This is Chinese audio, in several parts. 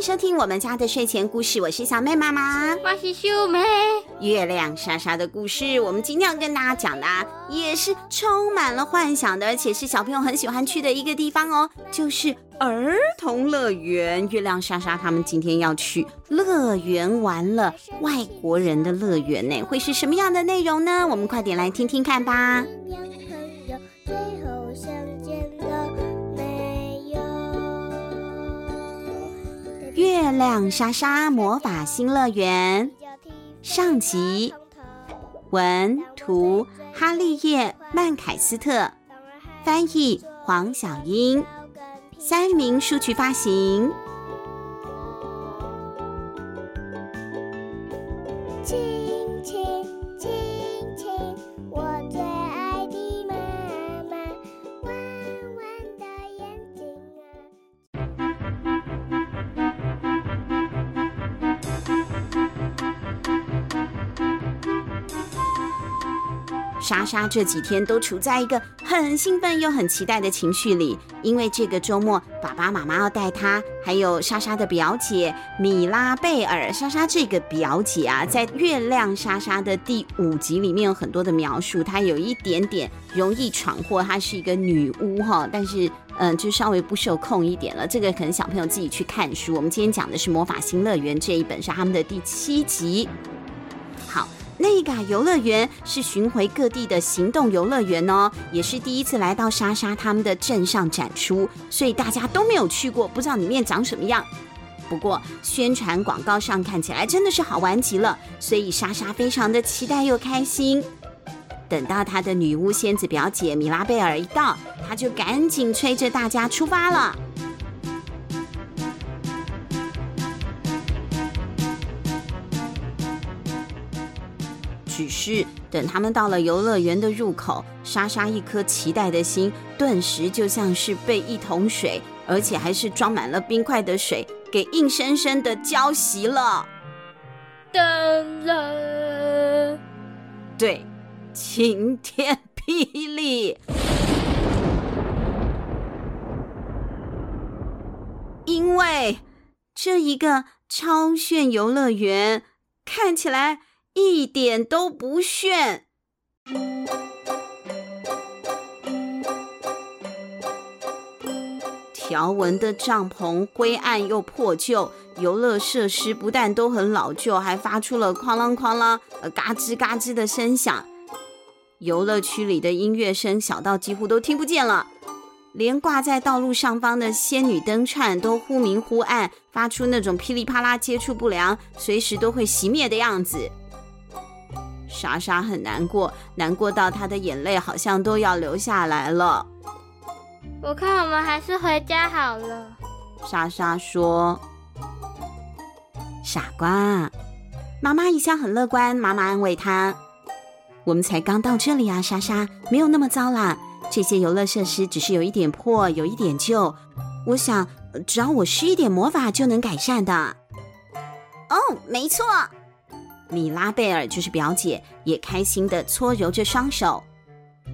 收听我们家的睡前故事，我是小妹妈妈，我是秀妹。月亮莎莎的故事，我们今天要跟大家讲的也是充满了幻想的，而且是小朋友很喜欢去的一个地方哦，就是儿童乐园。月亮莎莎他们今天要去乐园玩了，外国人的乐园呢，会是什么样的内容呢？我们快点来听听看吧。月亮莎莎魔法新乐园上集，文图哈利叶曼凯斯特，翻译黄小英，三明书局发行。莎莎这几天都处在一个很兴奋又很期待的情绪里，因为这个周末爸爸妈妈要带她，还有莎莎的表姐米拉贝尔。莎莎这个表姐啊，在《月亮莎莎》的第五集里面有很多的描述，她有一点点容易闯祸，她是一个女巫哈，但是嗯，就稍微不受控一点了。这个可能小朋友自己去看书。我们今天讲的是《魔法新乐园》这一本，是他们的第七集。内嘎游乐园是巡回各地的行动游乐园哦，也是第一次来到莎莎他们的镇上展出，所以大家都没有去过，不知道里面长什么样。不过宣传广告上看起来真的是好玩极了，所以莎莎非常的期待又开心。等到她的女巫仙子表姐米拉贝尔一到，她就赶紧催着大家出发了。只是等他们到了游乐园的入口，莎莎一颗期待的心顿时就像是被一桶水，而且还是装满了冰块的水，给硬生生的浇熄了。噔了，对，晴天霹雳，因为这一个超炫游乐园看起来。一点都不炫，条纹的帐篷灰暗又破旧，游乐设施不但都很老旧，还发出了哐啷哐啷、呃嘎吱嘎吱的声响。游乐区里的音乐声小到几乎都听不见了，连挂在道路上方的仙女灯串都忽明忽暗，发出那种噼里啪啦、接触不良、随时都会熄灭的样子。莎莎很难过，难过到她的眼泪好像都要流下来了。我看我们还是回家好了。莎莎说：“傻瓜，妈妈一向很乐观。”妈妈安慰她：“我们才刚到这里啊，莎莎，没有那么糟啦。这些游乐设施只是有一点破，有一点旧。我想，只要我施一点魔法就能改善的。”哦，没错。米拉贝尔就是表姐，也开心地搓揉着双手。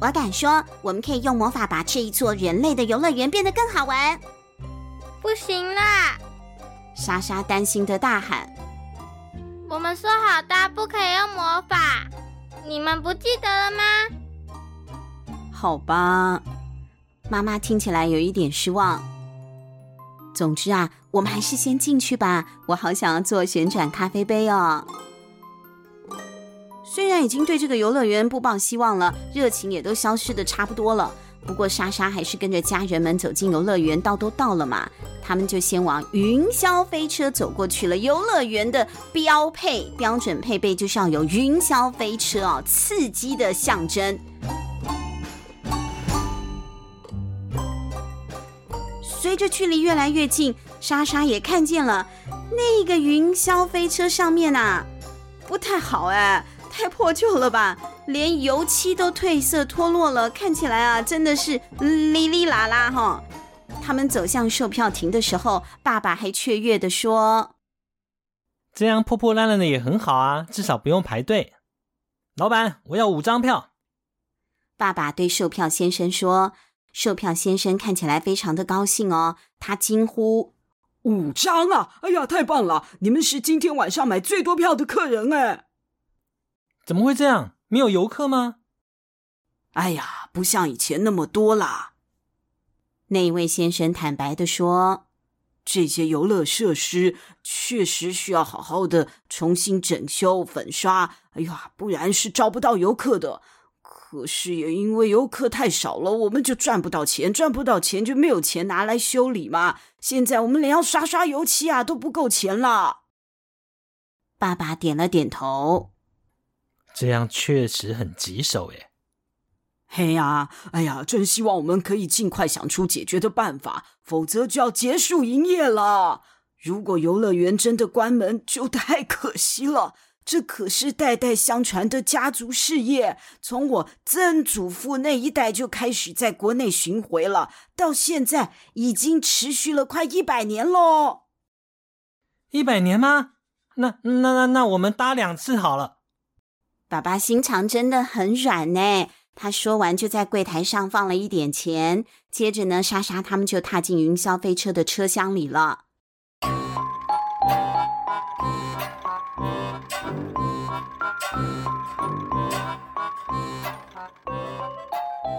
我敢说，我们可以用魔法把这一座人类的游乐园变得更好玩。不行啦！莎莎担心的大喊：“我们说好的不可以用魔法，你们不记得了吗？”好吧，妈妈听起来有一点失望。总之啊，我们还是先进去吧。我好想要做旋转咖啡杯哦。虽然已经对这个游乐园不抱希望了，热情也都消失得差不多了，不过莎莎还是跟着家人们走进游乐园。到都到了嘛，他们就先往云霄飞车走过去了。游乐园的标配标准配备就是要有云霄飞车哦，刺激的象征。随着距离越来越近，莎莎也看见了那个云霄飞车上面啊，不太好哎。太破旧了吧，连油漆都褪色脱落了，看起来啊，真的是哩哩啦啦哈。他们走向售票亭的时候，爸爸还雀跃地说：“这样破破烂烂的也很好啊，至少不用排队。”老板，我要五张票。爸爸对售票先生说：“售票先生看起来非常的高兴哦。”他惊呼：“五张啊！哎呀，太棒了！你们是今天晚上买最多票的客人哎。怎么会这样？没有游客吗？哎呀，不像以前那么多啦。那一位先生坦白的说：“这些游乐设施确实需要好好的重新整修、粉刷。哎呀，不然是招不到游客的。可是也因为游客太少了，我们就赚不到钱，赚不到钱就没有钱拿来修理嘛。现在我们连要刷刷油漆啊都不够钱了。”爸爸点了点头。这样确实很棘手耶。嘿呀，哎呀，真希望我们可以尽快想出解决的办法，否则就要结束营业了。如果游乐园真的关门，就太可惜了。这可是代代相传的家族事业，从我曾祖父那一代就开始在国内巡回了，到现在已经持续了快一百年喽。一百年吗？那那那那我们搭两次好了。爸爸心肠真的很软呢。他说完，就在柜台上放了一点钱。接着呢，莎莎他们就踏进云霄飞车的车厢里了。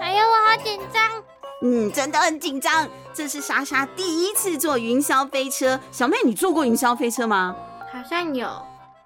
哎呀，我好紧张！嗯，真的很紧张。这是莎莎第一次坐云霄飞车。小妹，你坐过云霄飞车吗？好像有。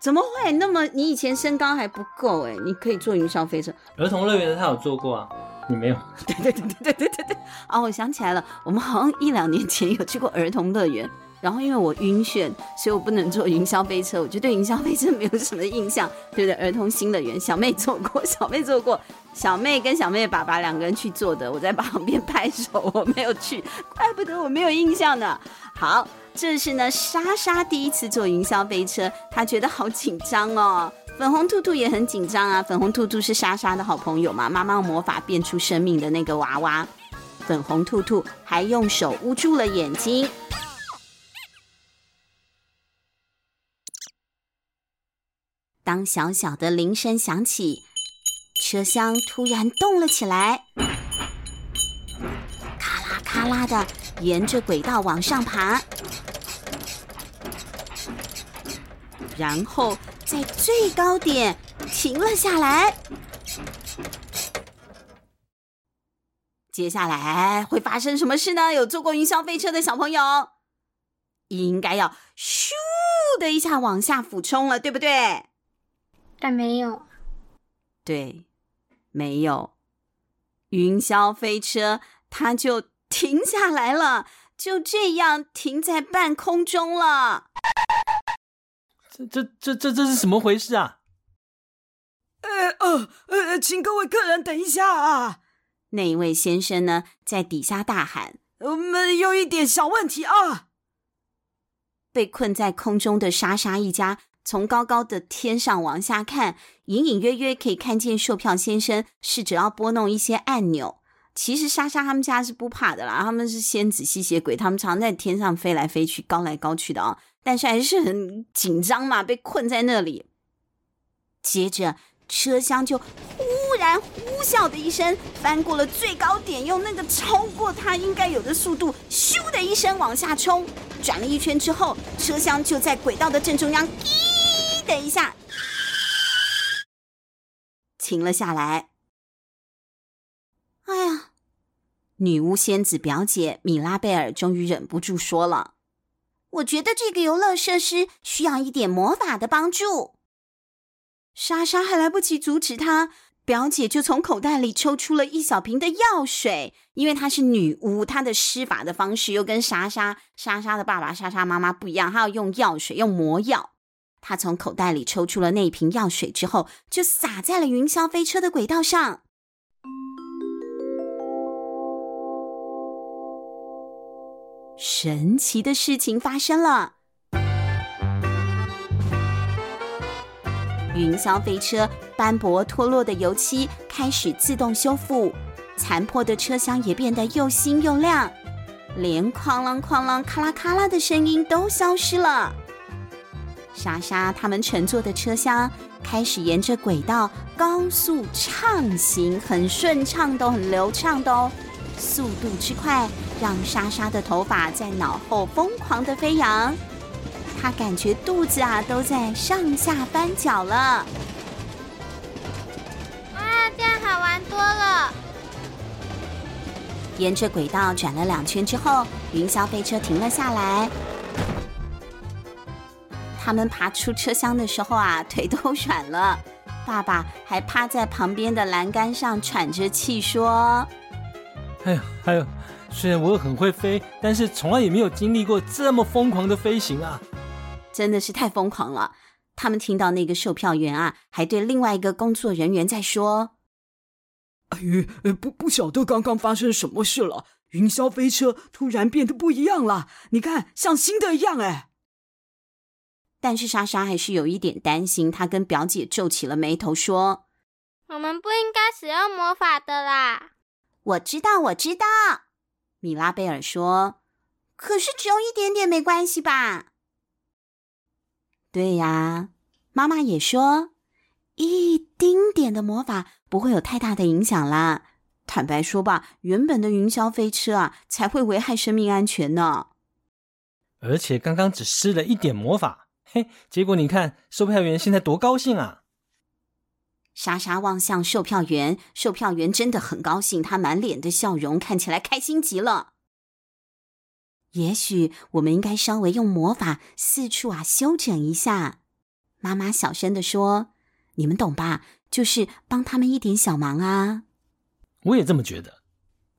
怎么会？那么你以前身高还不够哎，你可以坐云霄飞车。儿童乐园的他有坐过啊，你没有？对对对对对对对对。哦，我想起来了，我们好像一两年前有去过儿童乐园，然后因为我晕眩，所以我不能坐云霄飞车，我就对云霄飞车没有什么印象。对对，儿童新乐园，小妹坐过，小妹坐过，小妹跟小妹的爸爸两个人去坐的，我在旁边拍手，我没有去，怪不得我没有印象呢。好。这是呢，莎莎第一次坐云霄飞车，她觉得好紧张哦。粉红兔兔也很紧张啊。粉红兔兔是莎莎的好朋友嘛，妈妈用魔法变出生命的那个娃娃。粉红兔兔还用手捂住了眼睛。当小小的铃声响起，车厢突然动了起来，啦咔啦的沿着轨道往上爬。然后在最高点停了下来。接下来会发生什么事呢？有坐过云霄飞车的小朋友，应该要咻的一下往下俯冲了，对不对？但没有。对，没有。云霄飞车它就停下来了，就这样停在半空中了。这这这这这是什么回事啊？呃呃呃，请各位客人等一下啊！那一位先生呢，在底下大喊：“我们有一点小问题啊！”被困在空中的莎莎一家从高高的天上往下看，隐隐约约可以看见售票先生试着要拨弄一些按钮。其实莎莎他们家是不怕的啦，他们是仙子吸血鬼，他们常在天上飞来飞去、高来高去的啊。但是还是很紧张嘛，被困在那里。接着车厢就忽然呼啸的一声翻过了最高点，用那个超过它应该有的速度，咻的一声往下冲。转了一圈之后，车厢就在轨道的正中央，滴的一下 停了下来。哎呀，女巫仙子表姐米拉贝尔终于忍不住说了。我觉得这个游乐设施需要一点魔法的帮助。莎莎还来不及阻止她，表姐就从口袋里抽出了一小瓶的药水。因为她是女巫，她的施法的方式又跟莎莎、莎莎的爸爸、莎莎妈妈不一样，她要用药水，用魔药。她从口袋里抽出了那瓶药水之后，就洒在了云霄飞车的轨道上。神奇的事情发生了，云霄飞车斑驳脱落的油漆开始自动修复，残破的车厢也变得又新又亮，连哐啷哐啷、咔啦咔啦的声音都消失了。莎莎他们乘坐的车厢开始沿着轨道高速畅行，很顺畅，都很流畅的哦，速度之快。让莎莎的头发在脑后疯狂的飞扬。她感觉肚子啊都在上下翻搅了。哇，这样好玩多了！沿着轨道转了两圈之后，云霄飞车停了下来。他们爬出车厢的时候啊，腿都软了。爸爸还趴在旁边的栏杆上喘着气说：“哎呦，哎呦，虽然我很会飞，但是从来也没有经历过这么疯狂的飞行啊！真的是太疯狂了。”他们听到那个售票员啊，还对另外一个工作人员在说：“哎呦，不不晓得刚刚发生什么事了，云霄飞车突然变得不一样了，你看像新的一样哎。”但是莎莎还是有一点担心，她跟表姐皱起了眉头说：“我们不应该使用魔法的啦。”“我知道，我知道。”米拉贝尔说，“可是只有一点点没关系吧？”“对呀。”妈妈也说，“一丁点的魔法不会有太大的影响啦。”坦白说吧，原本的云霄飞车啊，才会危害生命安全呢。而且刚刚只施了一点魔法。嘿，结果你看，售票员现在多高兴啊！莎莎望向售票员，售票员真的很高兴，他满脸的笑容，看起来开心极了。也许我们应该稍微用魔法四处啊修整一下。妈妈小声的说：“你们懂吧？就是帮他们一点小忙啊。”我也这么觉得。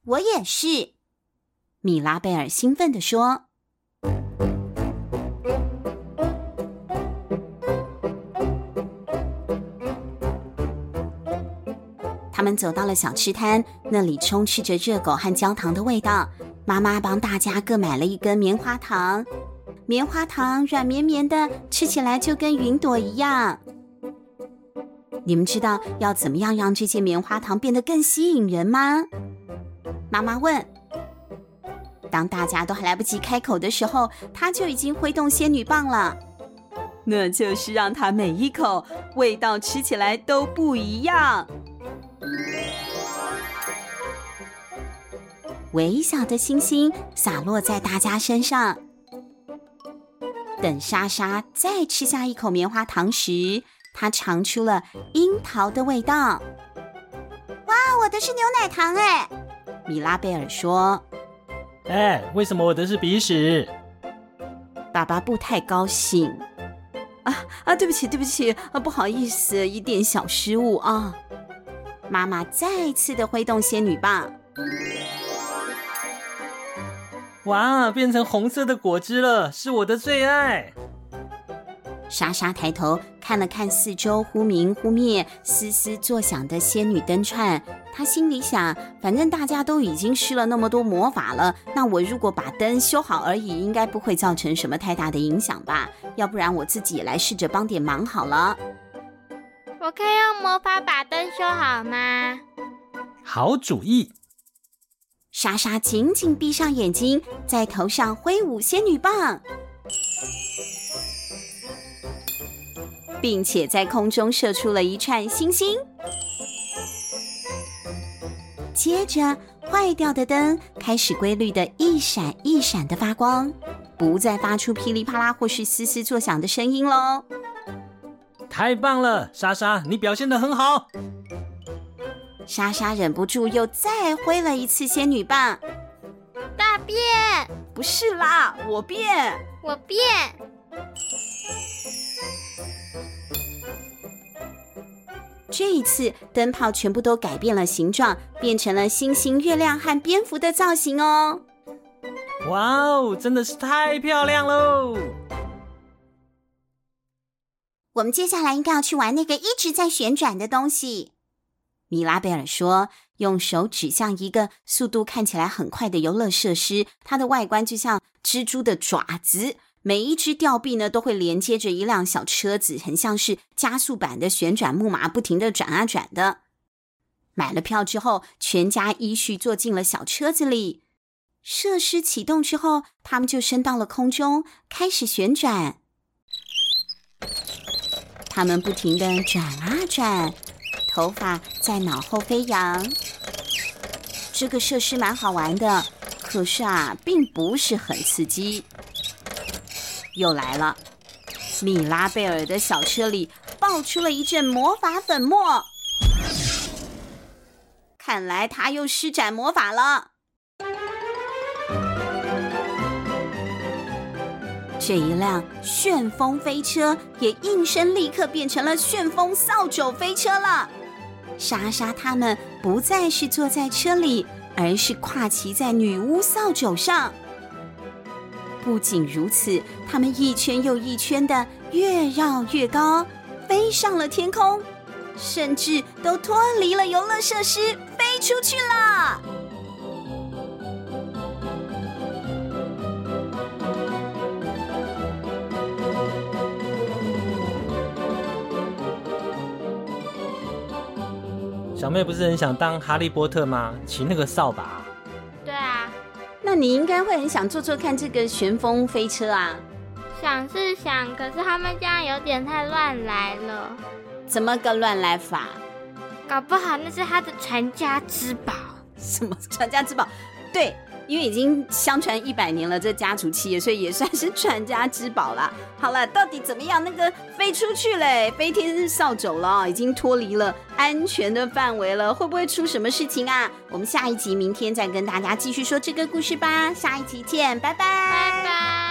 我也是。米拉贝尔兴奋的说。他们走到了小吃摊，那里充斥着热狗和焦糖的味道。妈妈帮大家各买了一根棉花糖，棉花糖软绵绵的，吃起来就跟云朵一样。你们知道要怎么样让这些棉花糖变得更吸引人吗？妈妈问。当大家都还来不及开口的时候，她就已经挥动仙女棒了。那就是让它每一口味道吃起来都不一样。微小的星星洒落在大家身上。等莎莎再吃下一口棉花糖时，她尝出了樱桃的味道。哇，我的是牛奶糖哎！米拉贝尔说。哎，为什么我的是鼻屎？爸爸不太高兴。啊啊，对不起，对不起，啊，不好意思，一点小失误啊。妈妈再次的挥动仙女棒。哇，变成红色的果汁了，是我的最爱。莎莎抬头看了看四周，忽明忽灭、嘶嘶作响的仙女灯串，她心里想：反正大家都已经施了那么多魔法了，那我如果把灯修好而已，应该不会造成什么太大的影响吧？要不然我自己也来试着帮点忙好了。我可以用魔法把灯修好吗？好主意。莎莎紧紧闭上眼睛，在头上挥舞仙女棒，并且在空中射出了一串星星。接着，坏掉的灯开始规律的一闪一闪的发光，不再发出噼里啪啦或是嘶嘶作响的声音喽。太棒了，莎莎，你表现的很好。莎莎忍不住又再挥了一次仙女棒，大变！不是啦，我变，我变。这一次灯泡全部都改变了形状，变成了星星、月亮和蝙蝠的造型哦！哇哦，真的是太漂亮喽！我们接下来应该要去玩那个一直在旋转的东西。米拉贝尔说：“用手指向一个速度看起来很快的游乐设施，它的外观就像蜘蛛的爪子。每一只吊臂呢，都会连接着一辆小车子，很像是加速版的旋转木马，不停地转啊转的。买了票之后，全家依序坐进了小车子里。设施启动之后，他们就升到了空中，开始旋转。他们不停地转啊转。”头发在脑后飞扬，这个设施蛮好玩的，可是啊，并不是很刺激。又来了，米拉贝尔的小车里爆出了一阵魔法粉末，看来他又施展魔法了。这一辆旋风飞车也应声立刻变成了旋风扫帚飞车了。莎莎他们不再是坐在车里，而是跨骑在女巫扫帚上。不仅如此，他们一圈又一圈的越绕越高，飞上了天空，甚至都脱离了游乐设施，飞出去了。小妹不是很想当哈利波特吗？骑那个扫把。对啊，那你应该会很想坐坐看这个旋风飞车啊。想是想，可是他们这样有点太乱来了。怎么个乱来法？搞不好那是他的传家之宝。什么传家之宝？对。因为已经相传一百年了，这家族企业，所以也算是传家之宝啦。好了，到底怎么样？那个飞出去嘞，飞天扫帚了，已经脱离了安全的范围了，会不会出什么事情啊？我们下一集明天再跟大家继续说这个故事吧。下一集见，拜拜，拜拜。